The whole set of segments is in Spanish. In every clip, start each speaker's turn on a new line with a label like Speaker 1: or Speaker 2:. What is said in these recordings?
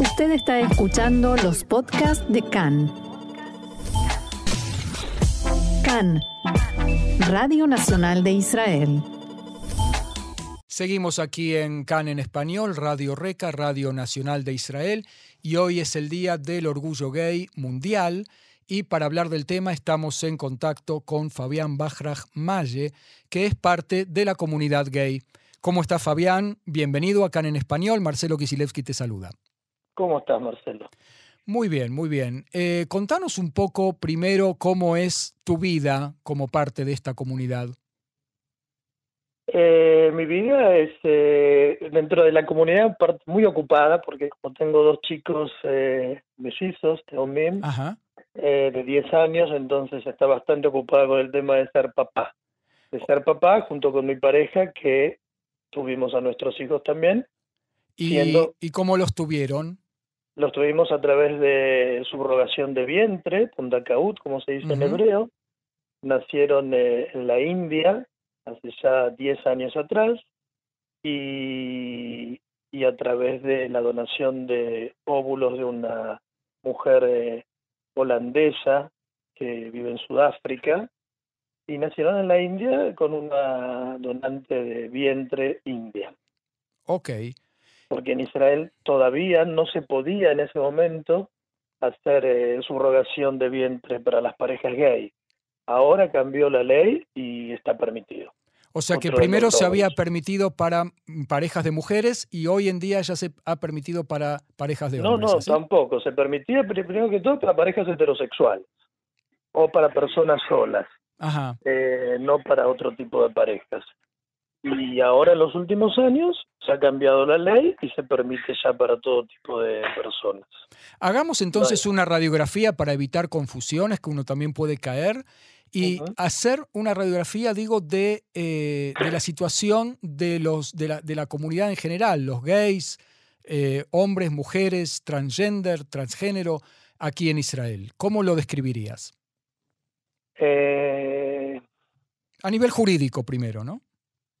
Speaker 1: Usted está escuchando los podcasts de CAN. CAN, Radio Nacional de Israel.
Speaker 2: Seguimos aquí en CAN en español, Radio Reca, Radio Nacional de Israel, y hoy es el Día del Orgullo Gay Mundial. Y para hablar del tema estamos en contacto con Fabián Bajraj Malle, que es parte de la comunidad gay. ¿Cómo está Fabián? Bienvenido a CAN en español. Marcelo Kisilevsky te saluda.
Speaker 3: ¿Cómo estás, Marcelo?
Speaker 2: Muy bien, muy bien. Eh, contanos un poco primero cómo es tu vida como parte de esta comunidad.
Speaker 3: Eh, mi vida es eh, dentro de la comunidad muy ocupada porque como tengo dos chicos eh, mellizos, Teomim, eh, de 10 años, entonces está bastante ocupado con el tema de ser papá. De ser papá junto con mi pareja que tuvimos a nuestros hijos también.
Speaker 2: ¿Y, ¿y cómo los tuvieron?
Speaker 3: Los tuvimos a través de subrogación de vientre, pundacaut, como se dice en hebreo. Nacieron eh, en la India hace ya 10 años atrás y, y, a través de la donación de óvulos de una mujer eh, holandesa que vive en Sudáfrica y nacieron en la India con una donante de vientre india.
Speaker 2: Ok
Speaker 3: porque en Israel todavía no se podía en ese momento hacer eh, subrogación de vientre para las parejas gay. Ahora cambió la ley y está permitido.
Speaker 2: O sea que primero se había permitido para parejas de mujeres y hoy en día ya se ha permitido para parejas de hombres.
Speaker 3: No, no, tampoco. Se permitía primero que todo para parejas heterosexuales o para personas solas,
Speaker 2: Ajá.
Speaker 3: Eh, no para otro tipo de parejas. Y ahora en los últimos años se ha cambiado la ley y se permite ya para todo tipo de personas.
Speaker 2: Hagamos entonces una radiografía para evitar confusiones que uno también puede caer y hacer una radiografía, digo, de, eh, de la situación de, los, de, la, de la comunidad en general, los gays, eh, hombres, mujeres, transgender, transgénero, aquí en Israel. ¿Cómo lo describirías?
Speaker 3: Eh...
Speaker 2: A nivel jurídico primero, ¿no?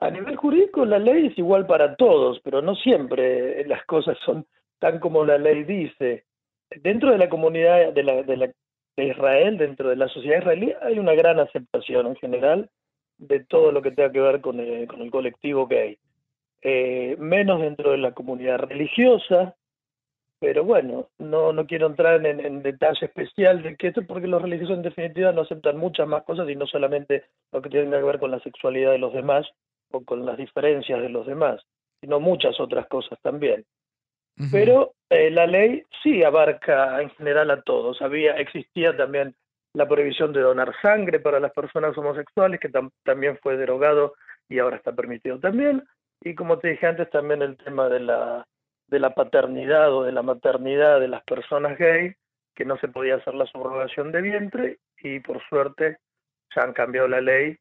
Speaker 3: A nivel jurídico la ley es igual para todos, pero no siempre las cosas son tan como la ley dice. Dentro de la comunidad de, la, de, la, de Israel, dentro de la sociedad israelí, hay una gran aceptación en general de todo lo que tenga que ver con el, con el colectivo gay. Eh, menos dentro de la comunidad religiosa, pero bueno, no, no quiero entrar en, en, detalle especial de que esto, porque los religiosos en definitiva no aceptan muchas más cosas y no solamente lo que tiene que ver con la sexualidad de los demás, o con las diferencias de los demás, sino muchas otras cosas también. Pero eh, la ley sí abarca en general a todos. Había, existía también la prohibición de donar sangre para las personas homosexuales, que también fue derogado y ahora está permitido también. Y como te dije antes, también el tema de la, de la paternidad o de la maternidad de las personas gay, que no se podía hacer la subrogación de vientre y por suerte ya han cambiado la ley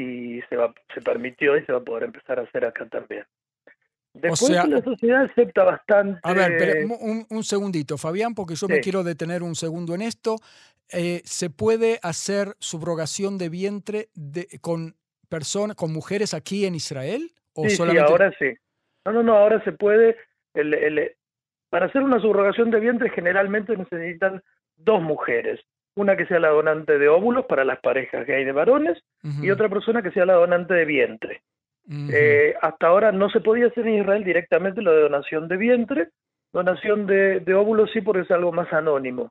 Speaker 3: y se, va, se permitió y se va a poder empezar a hacer acá también. Después la sociedad acepta bastante.
Speaker 2: A ver, pero un, un segundito, Fabián, porque yo me quiero detener un segundo en esto. Eh, ¿Se puede hacer subrogación de vientre de, con personas, con mujeres aquí en Israel?
Speaker 3: ¿O sí, solamente... sí, ahora sí. No, no, no, ahora se puede. El, el, para hacer una subrogación de vientre generalmente necesitan dos mujeres una que sea la donante de óvulos para las parejas que hay de varones y otra persona que sea la donante de vientre. eh, hasta ahora no se podía hacer en Israel directamente lo de donación de vientre, donación de, de óvulos sí porque es algo más anónimo.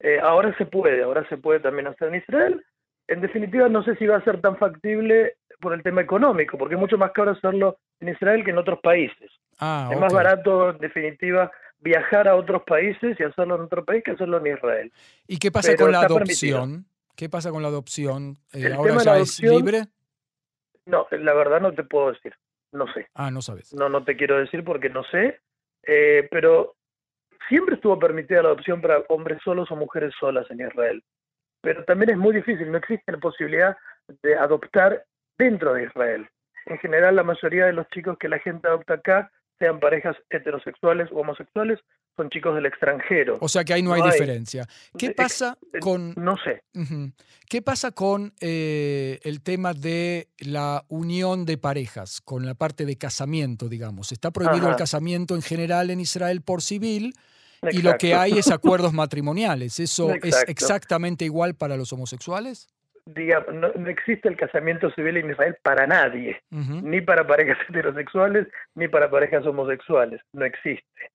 Speaker 3: Eh, ahora se puede, ahora se puede también hacer en Israel. En definitiva, no sé si va a ser tan factible por el tema económico, porque es mucho más caro hacerlo en Israel que en otros países.
Speaker 2: Ah,
Speaker 3: es
Speaker 2: okay.
Speaker 3: más barato, en definitiva, viajar a otros países y hacerlo en otro país que hacerlo en Israel.
Speaker 2: ¿Y qué pasa
Speaker 3: Pero
Speaker 2: con la adopción?
Speaker 3: permitido.
Speaker 2: ¿Qué pasa con la adopción? Eh, ¿Ahora ya
Speaker 3: la
Speaker 2: es
Speaker 3: adopción-
Speaker 2: libre?
Speaker 3: No, la verdad no te puedo decir, no sé.
Speaker 2: Ah, no sabes.
Speaker 3: No, no te quiero decir porque no sé, eh, pero siempre estuvo permitida la adopción para hombres solos o mujeres solas en Israel. Pero también es muy difícil, no existe la posibilidad de adoptar dentro de Israel. En general, la mayoría de los chicos que la gente adopta acá, sean parejas heterosexuales o homosexuales, son chicos del extranjero.
Speaker 2: O sea que ahí no hay
Speaker 3: No hay.
Speaker 2: diferencia. ¿Qué pasa
Speaker 3: eh,
Speaker 2: con
Speaker 3: No sé.
Speaker 2: ¿Qué pasa con eh, el tema de la unión de parejas, con la parte de casamiento, digamos? Está prohibido el casamiento en general en Israel por civil y lo que hay es acuerdos matrimoniales. ¿Eso es exactamente igual para los homosexuales?
Speaker 3: Digamos, no, existe el casamiento civil en Israel para nadie, ni para parejas heterosexuales, ni para parejas homosexuales, no existe.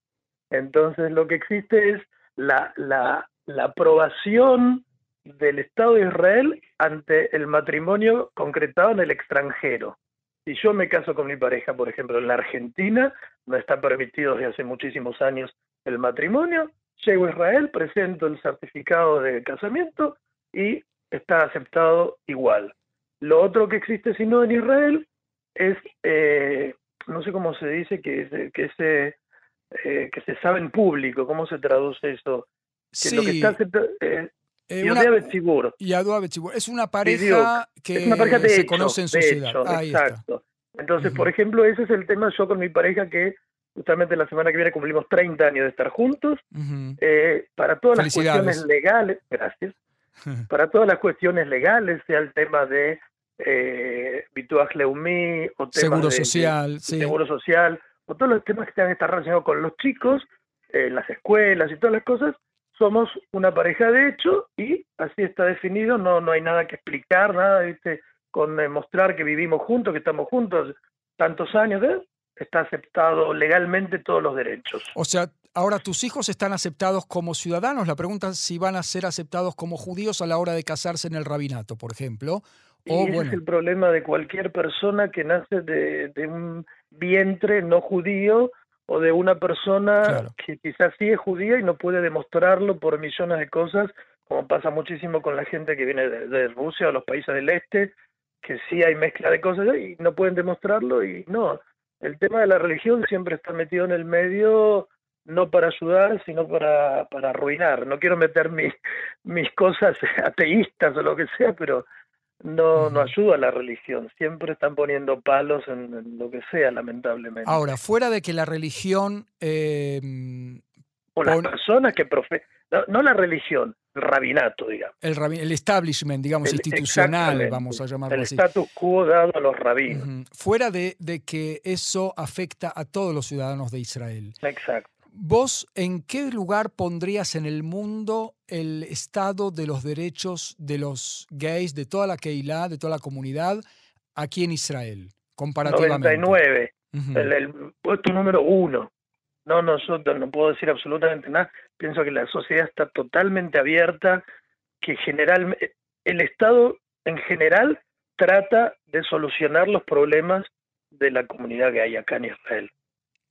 Speaker 3: Entonces lo que existe es la, la, la aprobación del Estado de Israel ante el matrimonio concretado en el extranjero. Si yo me caso con mi pareja, por ejemplo, en la Argentina, no está permitido desde hace muchísimos años el matrimonio, llego a Israel, presento el certificado de casamiento y está aceptado igual. Lo otro que existe, si no en Israel, es, eh, no sé cómo se dice, que, que, se, eh, que se sabe en público, ¿cómo se traduce eso?
Speaker 2: Que sí. lo que está aceptado, eh, eh, una, es una pareja que se conoce en sociedad.
Speaker 3: exacto. Entonces, por ejemplo, ese es el tema yo con mi pareja que justamente la semana que viene cumplimos 30 años de estar juntos. Eh, para todas las cuestiones legales, gracias, para todas las cuestiones legales, sea el tema de eh, Leumí o
Speaker 2: seguro social,
Speaker 3: seguro social, o todos los temas que están relacionados con los chicos, eh, las escuelas y todas las cosas, somos una pareja de hecho y así está definido, no, no hay nada que explicar, nada, ¿viste? con demostrar que vivimos juntos, que estamos juntos tantos años, ¿eh? está aceptado legalmente todos los derechos.
Speaker 2: O sea, ahora tus hijos están aceptados como ciudadanos, la pregunta es si van a ser aceptados como judíos a la hora de casarse en el rabinato, por ejemplo.
Speaker 3: O, ese es el problema de cualquier persona que nace de, de un vientre no judío o de una persona que quizás sí es judía y no puede demostrarlo por millones de cosas, como pasa muchísimo con la gente que viene de, Rusia o los países del este, que sí hay mezcla de cosas y no pueden demostrarlo y no. El tema de la religión siempre está metido en el medio no para ayudar, sino para, para arruinar. No quiero meter mis, mis cosas ateístas o lo que sea, pero no, no ayuda a la religión. Siempre están poniendo palos en, lo que sea, lamentablemente.
Speaker 2: Ahora, fuera de que la religión... Eh,
Speaker 3: o las personas que profe no, la religión, el rabinato, digamos.
Speaker 2: El, el establishment, digamos, institucional, vamos a llamarlo así.
Speaker 3: El status quo dado a los rabinos.
Speaker 2: Fuera de, de que eso afecta a todos los ciudadanos de Israel.
Speaker 3: Exacto.
Speaker 2: ¿Vos en qué lugar pondrías en el mundo el estado de los derechos de los gays, de toda la Keilah, de toda la comunidad, aquí en Israel, comparativamente?
Speaker 3: 99, el, puesto número uno. No, nosotros no puedo decir absolutamente nada. Pienso que la sociedad está totalmente abierta, que generalmente el Estado en general trata de solucionar los problemas de la comunidad que hay acá en Israel.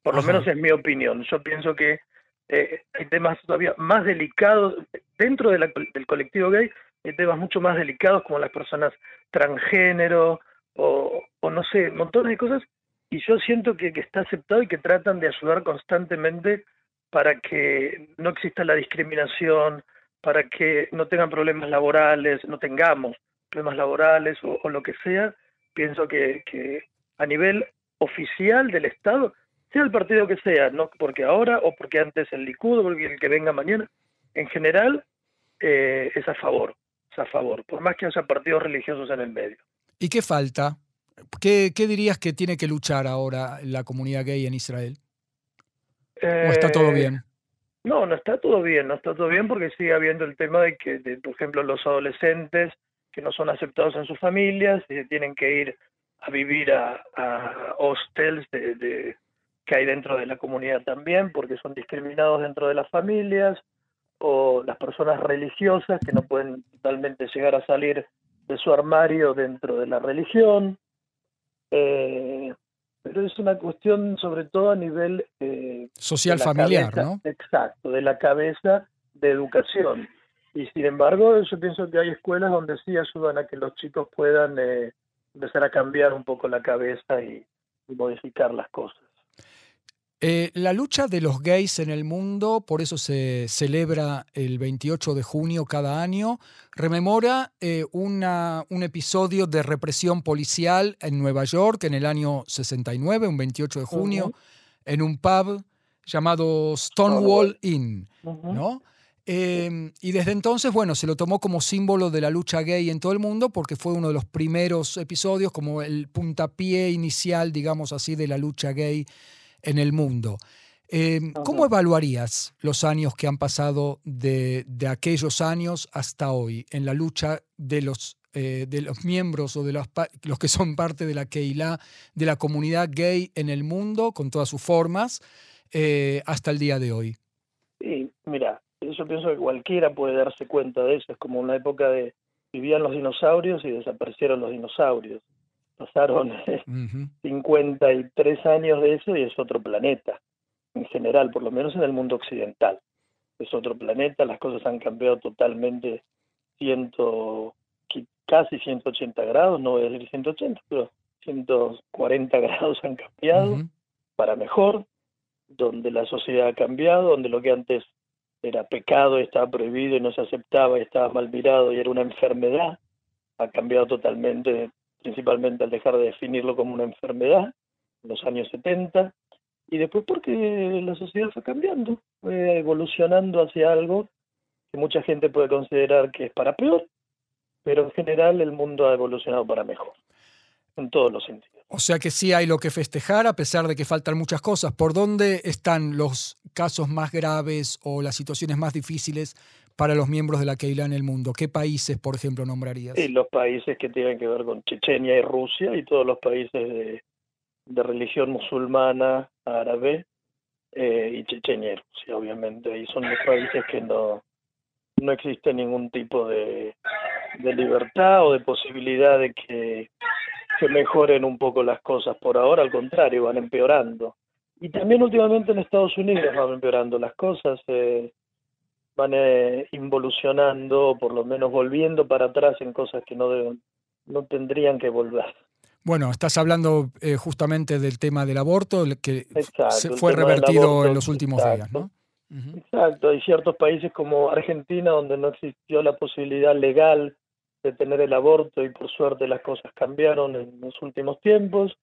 Speaker 3: Por lo menos es mi opinión. Yo pienso que eh, hay temas todavía más delicados dentro del colectivo gay, hay temas mucho más delicados como las personas transgénero o, no sé, montones de cosas. Y yo siento que, que está aceptado y que tratan de ayudar constantemente para que no exista la discriminación, para que no tengan problemas laborales, no tengamos problemas laborales o, o lo que sea. Pienso que, que a nivel oficial del Estado sea el partido que sea, no porque ahora o porque antes el Likud o porque el que venga mañana, en general eh, es a favor, es a favor, por más que haya partidos religiosos en el medio.
Speaker 2: ¿Y qué falta? ¿Qué, qué dirías que tiene que luchar ahora la comunidad gay en Israel? ¿O está todo eh, bien?
Speaker 3: No, no está todo bien, no está todo bien porque sigue habiendo el tema de que, por ejemplo, los adolescentes que no son aceptados en sus familias y tienen que ir a vivir a, a hostels de, que hay dentro de la comunidad también, porque son discriminados dentro de las familias, o las personas religiosas que no pueden totalmente llegar a salir de su armario dentro de la religión. Eh, pero es una cuestión sobre todo a nivel...
Speaker 2: Eh, Social familiar, ¿no?
Speaker 3: Exacto, de la cabeza de educación. Y sin embargo, yo pienso que hay escuelas donde sí ayudan a que los chicos puedan eh, empezar a cambiar un poco la cabeza y modificar las cosas.
Speaker 2: Eh, la lucha de los gays en el mundo, por eso se celebra el 28 de junio cada año, rememora eh, una, un episodio de represión policial en Nueva York en el año 69, un 28 de junio, en un pub llamado Stonewall Inn, ¿no? Em, y desde entonces, bueno, se lo tomó como símbolo de la lucha gay en todo el mundo porque fue uno de los primeros episodios, como el puntapié inicial, digamos así, de la lucha gay en el mundo. Eh, ¿Cómo evaluarías los años que han pasado de, de, aquellos años hasta hoy en la lucha de los, eh, de los miembros o de los, los, que son parte de la Keilah, de la comunidad gay en el mundo, con todas sus formas, eh, hasta el día de hoy?
Speaker 3: Sí, mira, yo pienso que cualquiera puede darse cuenta de eso. Es como una época de vivían los dinosaurios y desaparecieron los dinosaurios. Pasaron 53 años de eso y es otro planeta en general, por lo menos en el mundo occidental. Es otro planeta, las cosas han cambiado totalmente, ciento, casi 180 grados, no voy a decir 180, pero 140 grados han cambiado para mejor, donde la sociedad ha cambiado, donde lo que antes era pecado, estaba prohibido y no se aceptaba, y estaba mal mirado y era una enfermedad, ha cambiado totalmente, principalmente al dejar de definirlo como una enfermedad en los años 70 y después porque la sociedad fue cambiando, fue evolucionando hacia algo que mucha gente puede considerar que es para peor, pero en general el mundo ha evolucionado para mejor, en todos los sentidos.
Speaker 2: O sea que sí hay lo que festejar a pesar de que faltan muchas cosas. ¿Por dónde están los casos más graves o las situaciones más difíciles para los miembros de la Keilah en el mundo? ¿Qué países, por ejemplo, nombrarías?
Speaker 3: Los países que tienen que ver con Chechenia y Rusia y todos los países de, religión musulmana, árabe eh, y chechenia sí, obviamente. Y son los países que no, no existe ningún tipo de, de libertad o de posibilidad de que se mejoren un poco las cosas. Por ahora, al contrario, van empeorando. Y también últimamente en Estados Unidos van empeorando las cosas, eh, van eh, involucionando, por lo menos volviendo para atrás en cosas que no, deben, no tendrían que volver.
Speaker 2: Bueno, estás hablando eh, justamente del tema del aborto, que se fue revertido en los últimos días, ¿no?
Speaker 3: Exacto, hay ciertos países como Argentina donde no existió la posibilidad legal de tener el aborto y por suerte las cosas cambiaron en los últimos tiempos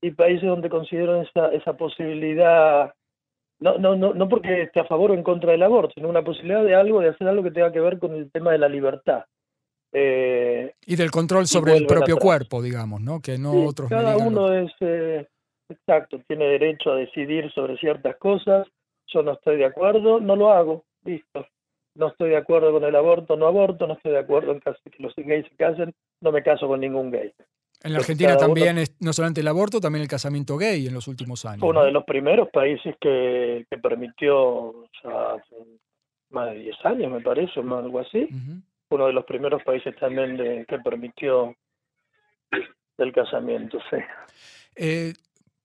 Speaker 3: y países donde consideran esa, esa posibilidad, no, no, no, no porque esté a favor o en contra del aborto, sino una posibilidad de algo, de hacer algo que tenga que ver con el tema de la libertad.
Speaker 2: Eh, y del control sobre el propio cuerpo, digamos, ¿no? Que no otros
Speaker 3: Cada uno es, eh, exacto, tiene derecho a decidir sobre ciertas cosas. Yo no estoy de acuerdo, no lo hago, listo. No estoy de acuerdo con el aborto, no aborto, no estoy de acuerdo en que los gays se casen, no me caso con ningún gay.
Speaker 2: En la Argentina también es no solamente el aborto, también el casamiento gay en los últimos años.
Speaker 3: Fue uno de los primeros países que, que permitió, ya más de 10 años me parece, o algo así, uno de los primeros países también de, que permitió el casamiento, sí.
Speaker 2: Eh,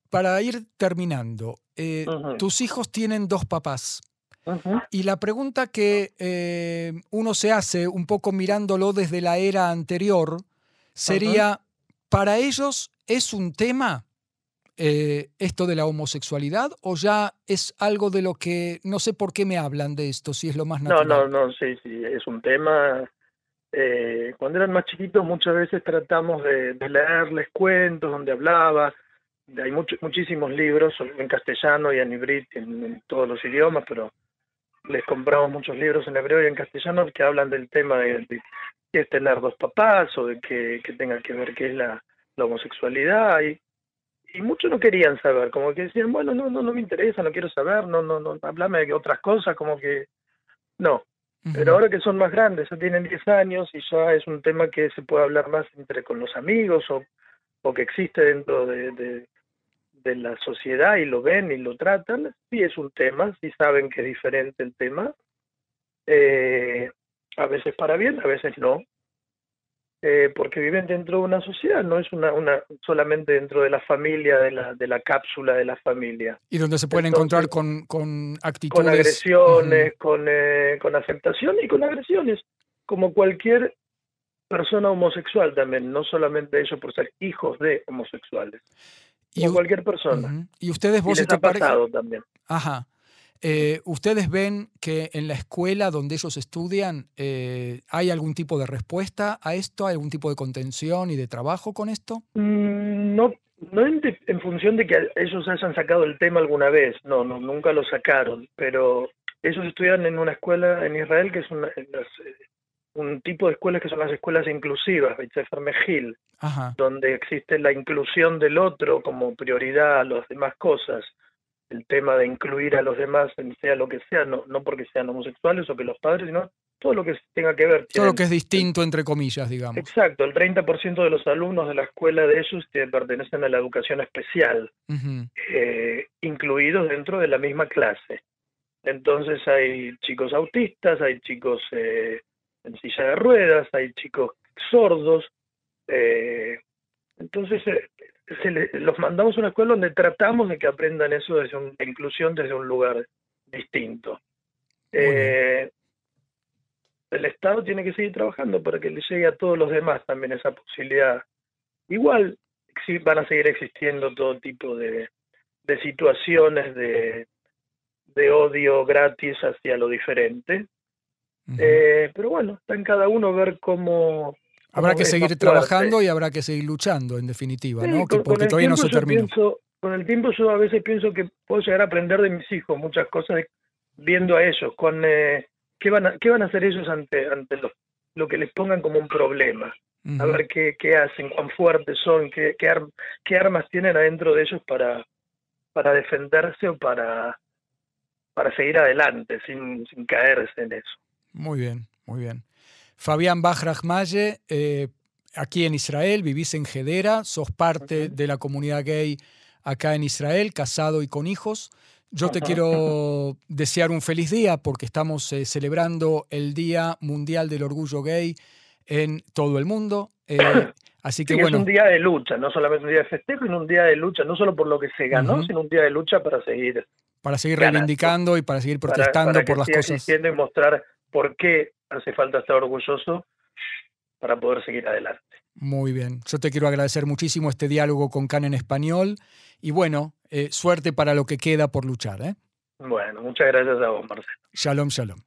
Speaker 2: para ir terminando, eh, tus hijos tienen dos papás. Y la pregunta que eh, uno se hace un poco mirándolo desde la era anterior sería, ¿para ellos es un tema esto de la homosexualidad o ya es algo de lo que no sé por qué me hablan de esto, si es lo más natural?
Speaker 3: No, no, no, sí, sí, es un tema eh, cuando eran más chiquitos muchas veces tratamos de, leerles cuentos donde hablaba, hay muchísimos libros en castellano y en hebreo, en, todos los idiomas, pero les compramos muchos libros en hebreo y en castellano que hablan del tema de, qué es tener dos papás o de que, tenga que ver qué es la, homosexualidad y, y muchos no querían saber, como que decían, bueno, no, no, no me interesa, no quiero saber, no, no, no, hablame de otras cosas, como que no, pero ahora que son más grandes, ya tienen 10 años y ya es un tema que se puede hablar más entre con los amigos o, o que existe dentro de, de, la sociedad y lo ven y lo tratan, sí es un tema, sí saben que es diferente el tema, eh, a veces para bien, a veces no, eh, porque viven dentro de una sociedad, no es una, una solamente dentro de la familia, de la, de la cápsula de la familia.
Speaker 2: Y donde se pueden encontrar con, con actitudes.
Speaker 3: Con agresiones, con, eh, con aceptación y con agresiones, como cualquier persona homosexual también, no solamente ellos por ser hijos de homosexuales, como cualquier persona.
Speaker 2: Y ustedes vos
Speaker 3: y les ha pasado también.
Speaker 2: Ajá. Eh, ¿Ustedes ven que en la escuela donde ellos estudian eh, hay algún tipo de respuesta a esto? ¿Hay algún tipo de contención y de trabajo con esto?
Speaker 3: Mm, no, no en, función de que ellos hayan sacado el tema alguna vez, no, no, nunca lo sacaron, pero ellos estudian en una escuela en Israel que es una, eh, un tipo de escuelas que son las escuelas inclusivas, Sefer Mejil, donde existe la inclusión del otro como prioridad a las demás cosas el tema de incluir a los demás en sea lo que sea, no, no porque sean homosexuales o que los padres, sino todo lo que tenga que ver.
Speaker 2: Todo lo que es distinto, entre comillas, digamos.
Speaker 3: Exacto, el 30% de los alumnos de la escuela de ellos que pertenecen a la educación especial, eh, incluidos dentro de la misma clase. Entonces hay chicos autistas, hay chicos eh, en silla de ruedas, hay chicos sordos. Eh, entonces los mandamos a una escuela donde tratamos de que aprendan eso desde un, la inclusión desde un lugar distinto. Eh, el Estado tiene que seguir trabajando para que le llegue a todos los demás también esa posibilidad. Igual van a seguir existiendo todo tipo de, situaciones de, de, odio gratis hacia lo diferente. Eh, pero bueno, está en cada uno ver cómo...
Speaker 2: Habrá que seguir trabajando y habrá que seguir luchando, en definitiva, ¿no? porque todavía no se terminó.
Speaker 3: con el tiempo yo a veces pienso que puedo llegar a aprender de mis hijos muchas cosas viendo a ellos, con... Eh, ¿qué van a, qué van a hacer ellos ante, ante lo, lo que les pongan como un problema? A ver qué, qué hacen, cuán fuertes son, qué, qué, qué armas tienen adentro de ellos para, para defenderse o para, para seguir adelante sin, sin caerse en eso.
Speaker 2: Muy bien, muy bien. Fabián Bajrahmaye, eh, aquí en Israel, vivís en Gedera, sos parte de la comunidad gay acá en Israel, casado y con hijos. Yo te quiero desear un feliz día porque estamos eh, celebrando el Día Mundial del Orgullo Gay en todo el mundo. Eh, así que bueno.
Speaker 3: Es un día de lucha, no solamente un día de festejo, sino un día de lucha, no solo por lo que se ganó, sino un día de lucha para seguir.
Speaker 2: Para seguir reivindicando y para seguir protestando por las cosas.
Speaker 3: y mostrar por qué hace falta estar orgulloso para poder seguir adelante.
Speaker 2: Muy bien. Yo te quiero agradecer muchísimo este diálogo con Can en español y bueno, eh, suerte para lo que queda por luchar. ¿eh?
Speaker 3: Bueno, muchas gracias a vos, Marcelo.
Speaker 2: Shalom, shalom.